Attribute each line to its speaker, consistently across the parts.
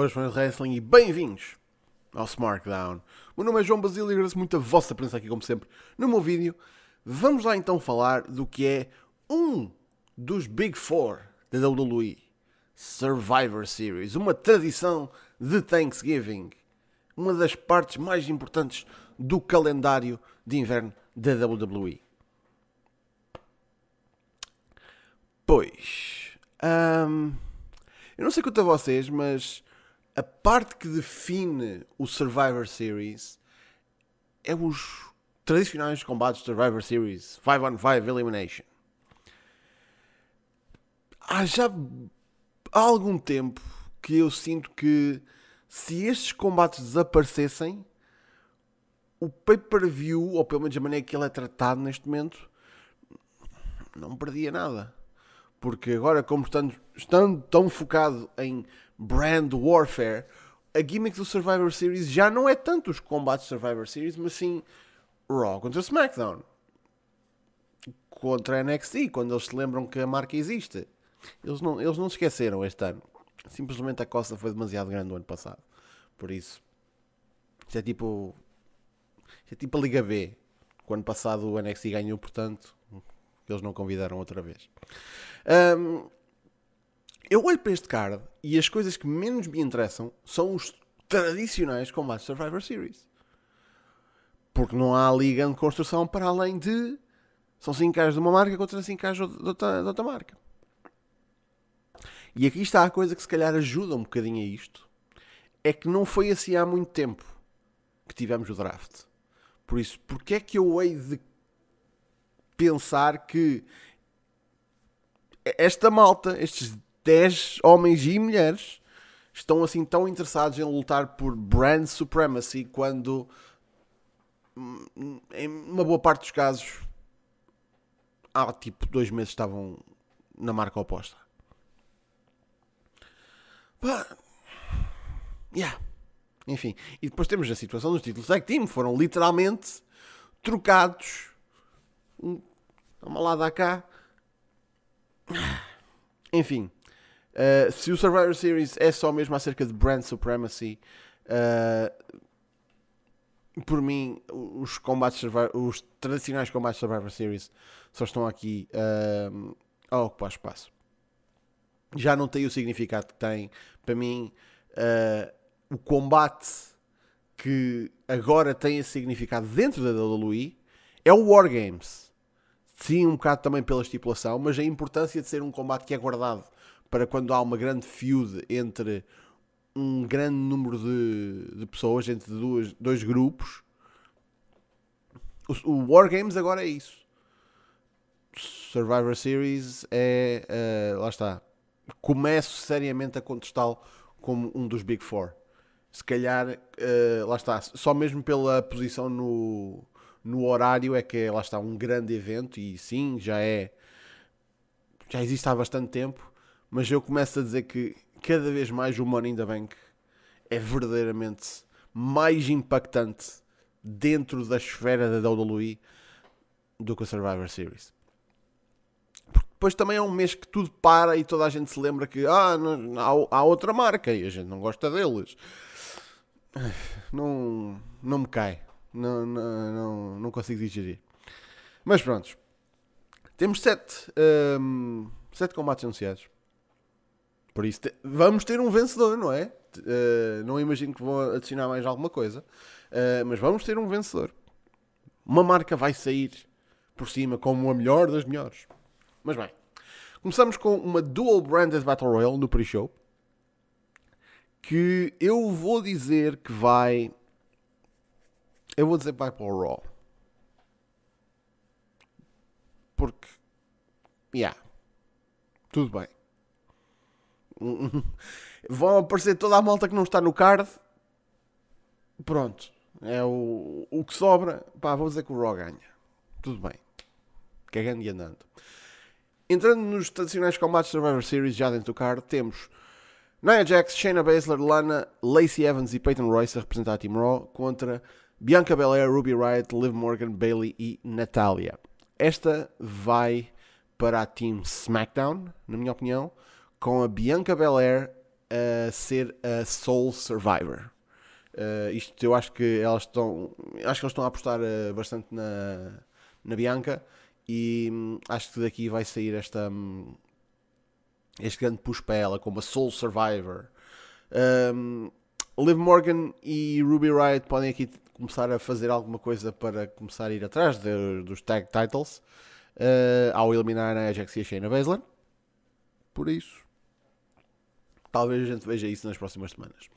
Speaker 1: Boas fãs de wrestling e bem-vindos ao SmackDown. O meu nome é João Basílio e agradeço muito a vossa presença aqui, como sempre, no meu vídeo. Vamos lá então falar do que é um dos Big Four da WWE. Survivor Series, uma tradição de Thanksgiving. Uma das partes mais importantes do calendário de inverno da WWE. Pois, hum, eu não sei quanto a vocês, mas a parte que define o Survivor Series é os tradicionais combates Survivor Series 5 on 5 Elimination. Há já há algum tempo que eu sinto que se estes combates desaparecessem, o pay-per-view, ou pelo menos a maneira que ele é tratado neste momento, não perdia nada. Porque agora, como estando, estando tão focado em brand warfare, a gimmick do Survivor Series já não é tanto os combates Survivor Series, mas sim Raw contra SmackDown. Contra a NXT, quando eles se lembram que a marca existe. Eles não, eles não se esqueceram este ano. Simplesmente a costa foi demasiado grande no ano passado. Por isso, isto é tipo. É tipo a Liga B. O ano passado o NXT ganhou, portanto, eles não convidaram outra vez. Um, eu olho para este card e as coisas que menos me interessam são os tradicionais combates Survivor Series. Porque não há ali grande construção para além de. São 5 caras de uma marca contra 5 caras de outra, de outra marca. E aqui está a coisa que se calhar ajuda um bocadinho a isto. É que não foi assim há muito tempo que tivemos o draft. Por isso, porque é que eu hei de pensar que esta malta, estes 10 homens e mulheres, estão assim tão interessados em lutar por brand supremacy quando, hum, em uma boa parte dos casos, há tipo dois meses estavam na marca oposta. Pá. Yeah. Enfim. E depois temos a situação dos títulos tag team. Foram literalmente trocados. Toma lá, dá cá. Enfim. Uh, se o Survivor Series é só mesmo acerca de brand supremacy, uh, por mim, os combates os tradicionais combates Survivor Series só estão aqui uh, a ocupar espaço já não tem o significado que tem. Para mim, o combate que agora tem esse significado dentro da WWE é o War Games. Sim, um bocado também pela estipulação, mas a importância de ser um combate que é guardado para quando há uma grande feud entre um grande número de, de pessoas, entre duas, dois grupos. O, o War Games agora é isso. Survivor Series é. Uh, lá está começo seriamente a contestá-lo como um dos Big Four. Se calhar, uh, lá está, só mesmo pela posição no, no horário é que é, lá está, um grande evento e sim, já é, já existe há bastante tempo, mas eu começo a dizer que cada vez mais o Money in the Bank é verdadeiramente mais impactante dentro da esfera da WWE do que o Survivor Series depois também é um mês que tudo para e toda a gente se lembra que ah, não, há, há, outra marca e a gente não gosta deles. Não, não me cai. Não, não, não, não consigo digerir. Mas pronto. Temos sete, um, sete combates anunciados. Por isso, te, vamos ter um vencedor, não é? Uh, não imagino que vou adicionar mais alguma coisa. Uh, mas vamos ter um vencedor. Uma marca vai sair por cima como a melhor das melhores. Mas bem, começamos com uma Dual Branded Battle Royale no pre-show. Que eu vou dizer que vai. Eu vou dizer que vai para o Raw. Porque. Yeah. Tudo bem. Vão aparecer toda a malta que não está no card. Pronto. É o, o que sobra. Pá, vou dizer que o Raw ganha. Tudo bem. Cagando e andando. Entrando nos tradicionais combates Survivor Series, já dentro do card, temos Nia Jax, Shayna Baszler, Lana, Lacey Evans e Peyton Royce a representar a Team Raw contra Bianca Belair, Ruby Riott, Liv Morgan, Bailey e Natalia. Esta vai para a Team SmackDown, na minha opinião, com a Bianca Belair a ser a Soul Survivor. Uh, isto eu acho que elas estão. Acho que eles estão a apostar uh, bastante na, na Bianca e um, acho que daqui vai sair esta, um, este grande push para ela como a Soul Survivor. Um, Liv Morgan e Ruby Riot podem aqui começar a fazer alguma coisa para começar a ir atrás de, dos tag titles uh, ao eliminar a Ajax e a Shayna Baszler. Por isso, talvez a gente veja isso nas próximas semanas.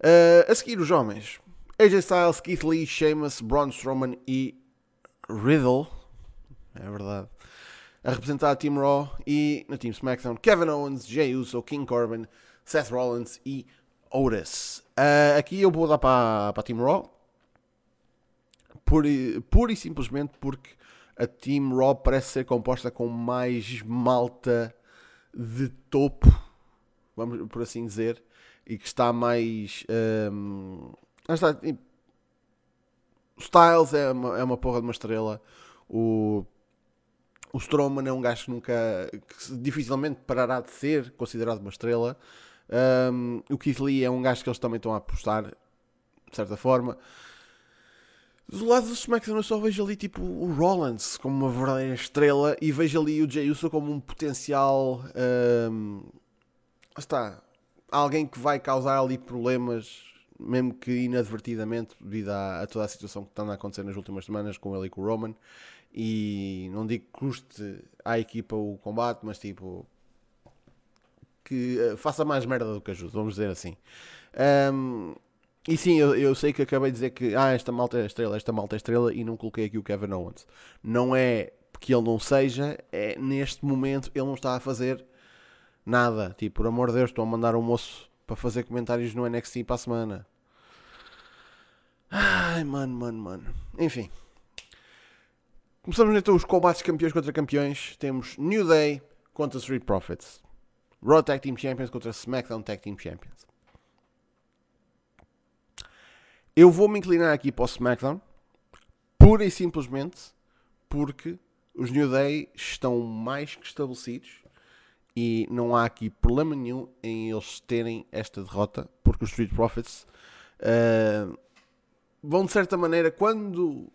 Speaker 1: Uh, a seguir, os homens: AJ Styles, Keith Lee, Sheamus, Braun Strowman e Riddle. É verdade. A representar a Team Raw e na Team SmackDown, Kevin Owens, Jey Uso, King Corbin, Seth Rollins e Otis. Uh, aqui eu vou dar para, para a Team Raw. Pura e simplesmente porque a Team Raw parece ser composta com mais malta de topo, vamos por assim dizer, e que está mais. Um, está, Styles é uma, é uma porra de uma estrela. O, o Strowman é um gajo que nunca. que dificilmente parará de ser considerado uma estrela. Um, o Keith Lee é um gajo que eles também estão a apostar, de certa forma. Do lado do SmackDown eu só vejo ali tipo o Rollins como uma verdadeira estrela e vejo ali o Jey Uso como um potencial. Um, está alguém que vai causar ali problemas, mesmo que inadvertidamente, devido a, toda a situação que está a acontecer nas últimas semanas com ele e com o Roman. E não digo que custe à equipa o combate, mas tipo que uh, faça mais merda do que ajuda, vamos dizer assim. Um, e sim, eu, eu, sei que acabei de dizer que ah, esta malta é estrela, esta malta é estrela e não coloquei aqui o Kevin Owens. Não é porque ele não seja, é neste momento ele não está a fazer Nada. Tipo, por amor de Deus, estão a mandar um moço para fazer comentários no NXT para a semana. Ai, mano, mano, mano. Enfim. Começamos então os combates campeões contra campeões. Temos New Day contra Street Profits. Raw Tag Team Champions contra SmackDown Tag Team Champions. Eu vou me inclinar aqui para o SmackDown pura e simplesmente porque os New Day estão mais que estabelecidos e não há aqui problema nenhum em eles terem esta derrota, porque os Street Profits uh, vão de certa maneira, quando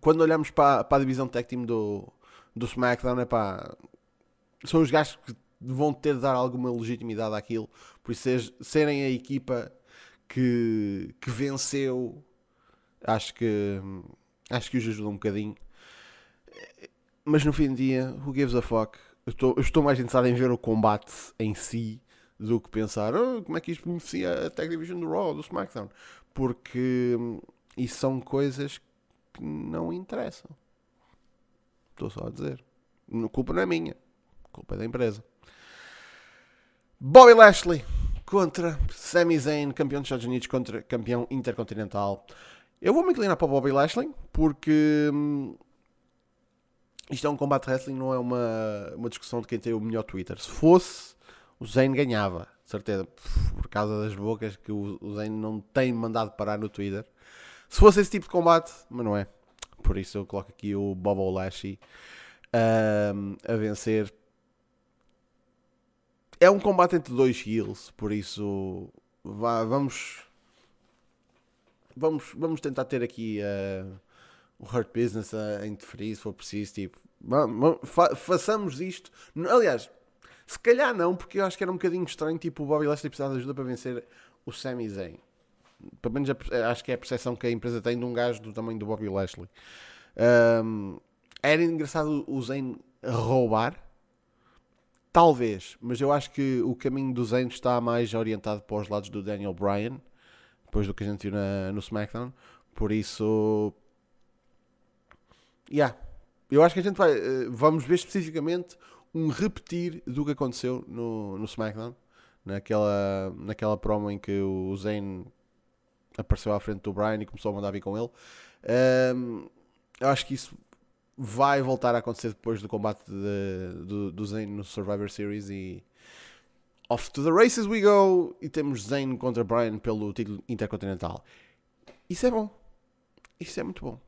Speaker 1: quando olhamos para, para a divisão tech team do, do SmackDown, é pá, são os gajos que vão ter de dar alguma legitimidade àquilo, por isso serem a equipa que, que venceu, acho que acho que os ajuda um bocadinho. Mas no fim do dia, who gives a fuck? Estou, estou mais interessado em ver o combate em si do que pensar oh, como é que isto beneficia a Tag Division do Raw, do SmackDown. Porque hum, isso são coisas que não interessam. Estou só a dizer. A culpa não é minha. A culpa é da empresa. Bobby Lashley contra Sami Zayn, campeão dos Estados Unidos contra campeão intercontinental. Eu vou me inclinar para o Bobby Lashley porque hum, isto é um combate wrestling, não é uma, uma discussão de quem tem o melhor Twitter. Se fosse, o Zayn ganhava, certeza, por causa das bocas que o, o Zayn não tem mandado parar no Twitter. Se fosse esse tipo de combate, mas não é. Por isso eu coloco aqui o Bob Lashley um, a vencer. É um combate entre dois heels, por isso vá, vamos, vamos, vamos tentar ter aqui uh, o Hurt Business a interferir se for preciso. Tipo, fa façamos isto. Aliás, se calhar não, porque eu acho que era um bocadinho estranho. Tipo, o Bobby Lashley precisava de ajuda para vencer o Sami Zayn. Pelo menos acho que é a percepção que a empresa tem de um gajo do tamanho do Bobby Lashley. Um, era engraçado o Zayn roubar. Talvez, mas eu acho que o caminho do Zayn está mais orientado para os lados do Daniel Bryan, depois do que a gente viu na, no SmackDown. Por isso, Yeah. Eu acho que a gente vai. Uh, vamos ver especificamente um repetir do que aconteceu no, no SmackDown. Naquela, naquela promo em que o Zayn apareceu à frente do Brian e começou a mandar vir com ele. Um, eu acho que isso vai voltar a acontecer depois do combate de, do, do Zayn no Survivor Series e off to the races we go e temos Zayn contra Brian pelo título intercontinental. Isso é bom. Isso é muito bom.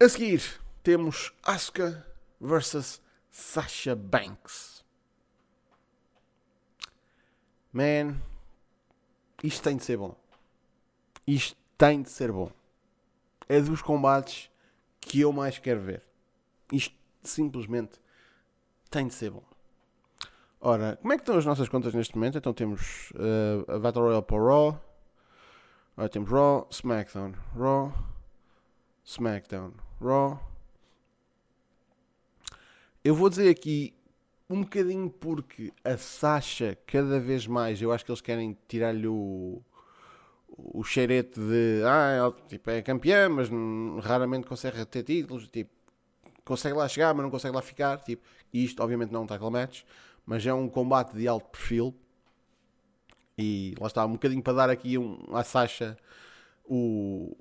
Speaker 1: A seguir temos Asuka versus Sasha Banks. Man, isto tem de ser bom. Isto tem de ser bom. É dos combates que eu mais quero ver. Isto simplesmente tem de ser bom. Ora, como é que estão as nossas contas neste momento? Então temos uh, a Battle Royale para o Raw. Ora, temos Raw, SmackDown, Raw, SmackDown, Raw. Eu vou dizer aqui um bocadinho porque a Sasha, cada vez mais, eu acho que eles querem tirar-lhe o, o cheirete de ah, ela, tipo, é campeã, mas raramente consegue ter títulos, tipo, consegue lá chegar, mas não consegue lá ficar, tipo, e isto obviamente não é um title match, mas é um combate de alto perfil e lá está, um bocadinho para dar aqui um, à Sasha o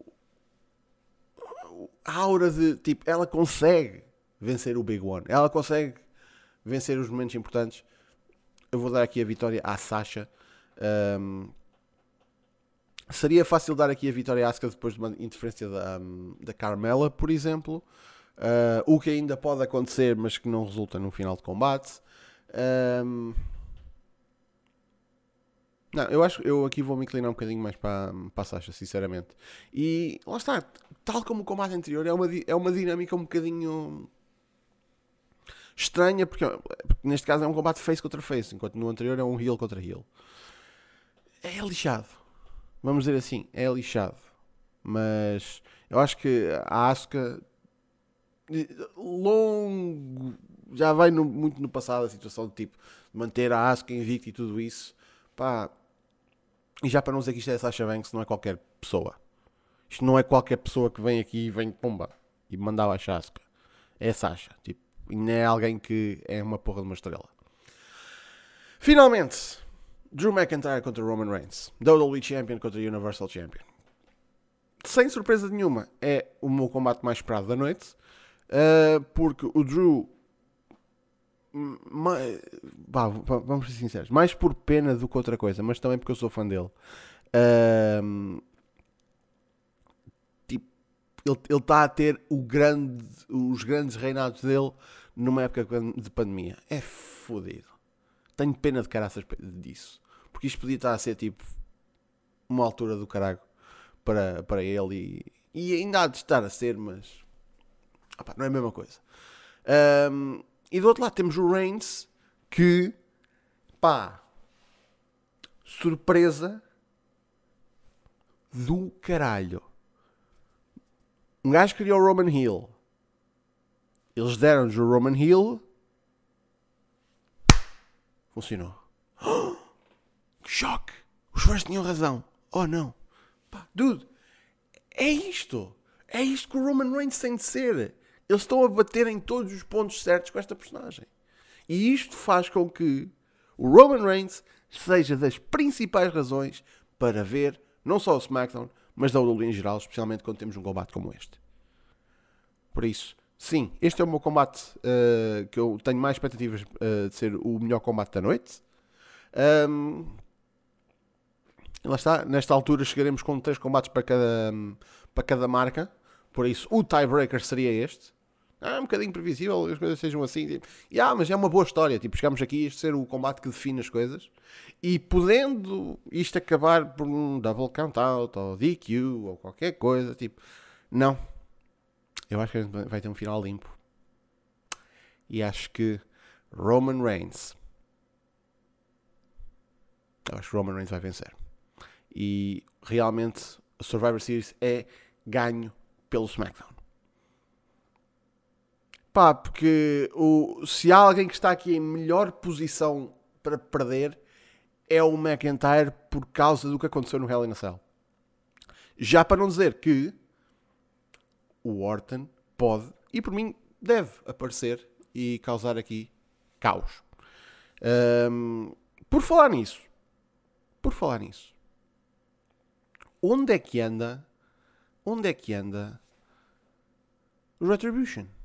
Speaker 1: a aura de tipo, ela consegue vencer o Big One, ela consegue vencer os momentos importantes. Eu vou dar aqui a vitória à Sasha. Um, seria fácil dar aqui a vitória à Asuka depois de uma interferência da, um, da Carmela, por exemplo. Uh, o que ainda pode acontecer, mas que não resulta no final de combate. Um, não, eu acho eu aqui vou me inclinar um bocadinho mais para, para a Sasha, sinceramente. E lá está, tal como o combate anterior, é uma, é uma dinâmica um bocadinho estranha, porque, porque, neste caso é um combate face contra face, enquanto no anterior é um heel contra heel. É lixado. Vamos dizer assim, é lixado. Mas eu acho que a Asuka longo já vai no, muito no passado a situação de tipo manter a Asuka invicta e tudo isso. Pá, e já para não dizer que isto é Sasha Banks, não é qualquer pessoa. Isto não é qualquer pessoa que vem aqui e vem pumba e manda abaixo a Asuka. É Sasha. Tipo, e não é alguém que é uma porra de uma estrela. Finalmente, Drew McIntyre contra Roman Reigns. WWE Champion contra Universal Champion. Sem surpresa nenhuma, é o meu combate mais esperado da noite. Uh, porque o Drew. Mais, bah, vamos ser sinceros, mais por pena do que outra coisa, mas também porque eu sou fã dele. Uh, ele está a ter grande, os grandes reinados dele numa época de pandemia. É fodido. Tenho pena de caraças disso. Porque isto podia estar a ser tipo uma altura do caralho para, para ele e, e ainda há de estar a ser, mas opa, não é a mesma coisa. Um, e do outro lado temos o Reigns que pá surpresa do caralho. Um gajo queria o Roman Hill. Eles deram-nos o Roman Hill. Funcionou. que choque! Os fãs tinham razão. Oh não. Pá, dude, é isto. É isto que o Roman Reigns tem de ser. Eles estão a bater em todos os pontos certos com esta personagem. E isto faz com que o Roman Reigns seja das principais razões para ver não só o SmackDown, mas da WWE em geral, especialmente quando temos um combate como este. Por isso, sim, este é o meu combate uh, que eu tenho mais expectativas uh, de ser o melhor combate da noite. Um, lá está, nesta altura chegaremos com três combates para cada, para cada marca. Por isso, o tiebreaker seria este. É um bocadinho previsível as coisas sejam assim. Tipo, yeah, mas é uma boa história. Tipo, chegamos aqui a ser o combate que define as coisas. E podendo isto acabar por um double count out ou DQ ou qualquer coisa, tipo, não. Eu acho que vai ter um final limpo. E acho que Roman Reigns. Eu acho que Roman Reigns vai vencer. E realmente a Survivor Series é ganho pelo SmackDown. Pá, porque o, se há alguém que está aqui em melhor posição para perder é o McIntyre por causa do que aconteceu no Hell in a Cell. Já para não dizer que o Orton pode e por mim deve aparecer e causar aqui caos. Um, por falar nisso, por falar nisso, onde é que anda? Onde é que anda Retribution?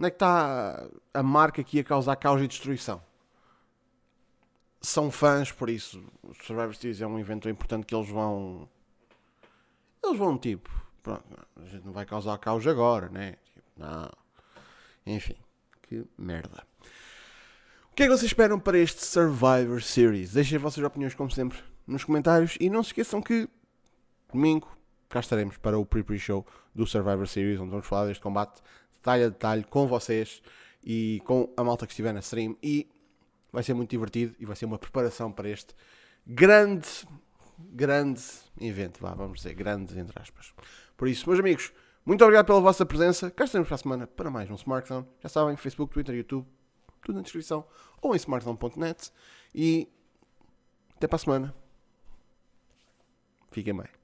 Speaker 1: Onde é que está a marca que ia causar caos e destruição? São fãs, por isso o Survivor Series é um evento importante que eles vão. Eles vão tipo. Pronto, a gente não vai causar caos agora, né? Tipo, não. Enfim, que merda que é que vocês esperam para este Survivor Series? Deixem as vossas opiniões, como sempre, nos comentários. E não se esqueçam que domingo cá estaremos para o pre-pre show do Survivor Series, onde vamos falar deste combate detalhe a detalhe com vocês e com a malta que estiver na stream. E vai ser muito divertido e vai ser uma preparação para este grande, grande evento. Vá, vamos dizer, grande entre aspas. Por isso, meus amigos, muito obrigado pela vossa presença. Cá estaremos para a semana para mais um Smartphone. Já sabem, Facebook, Twitter, YouTube, tudo na descrição ou em smartphone.net. E até para a semana. Fiquem bem.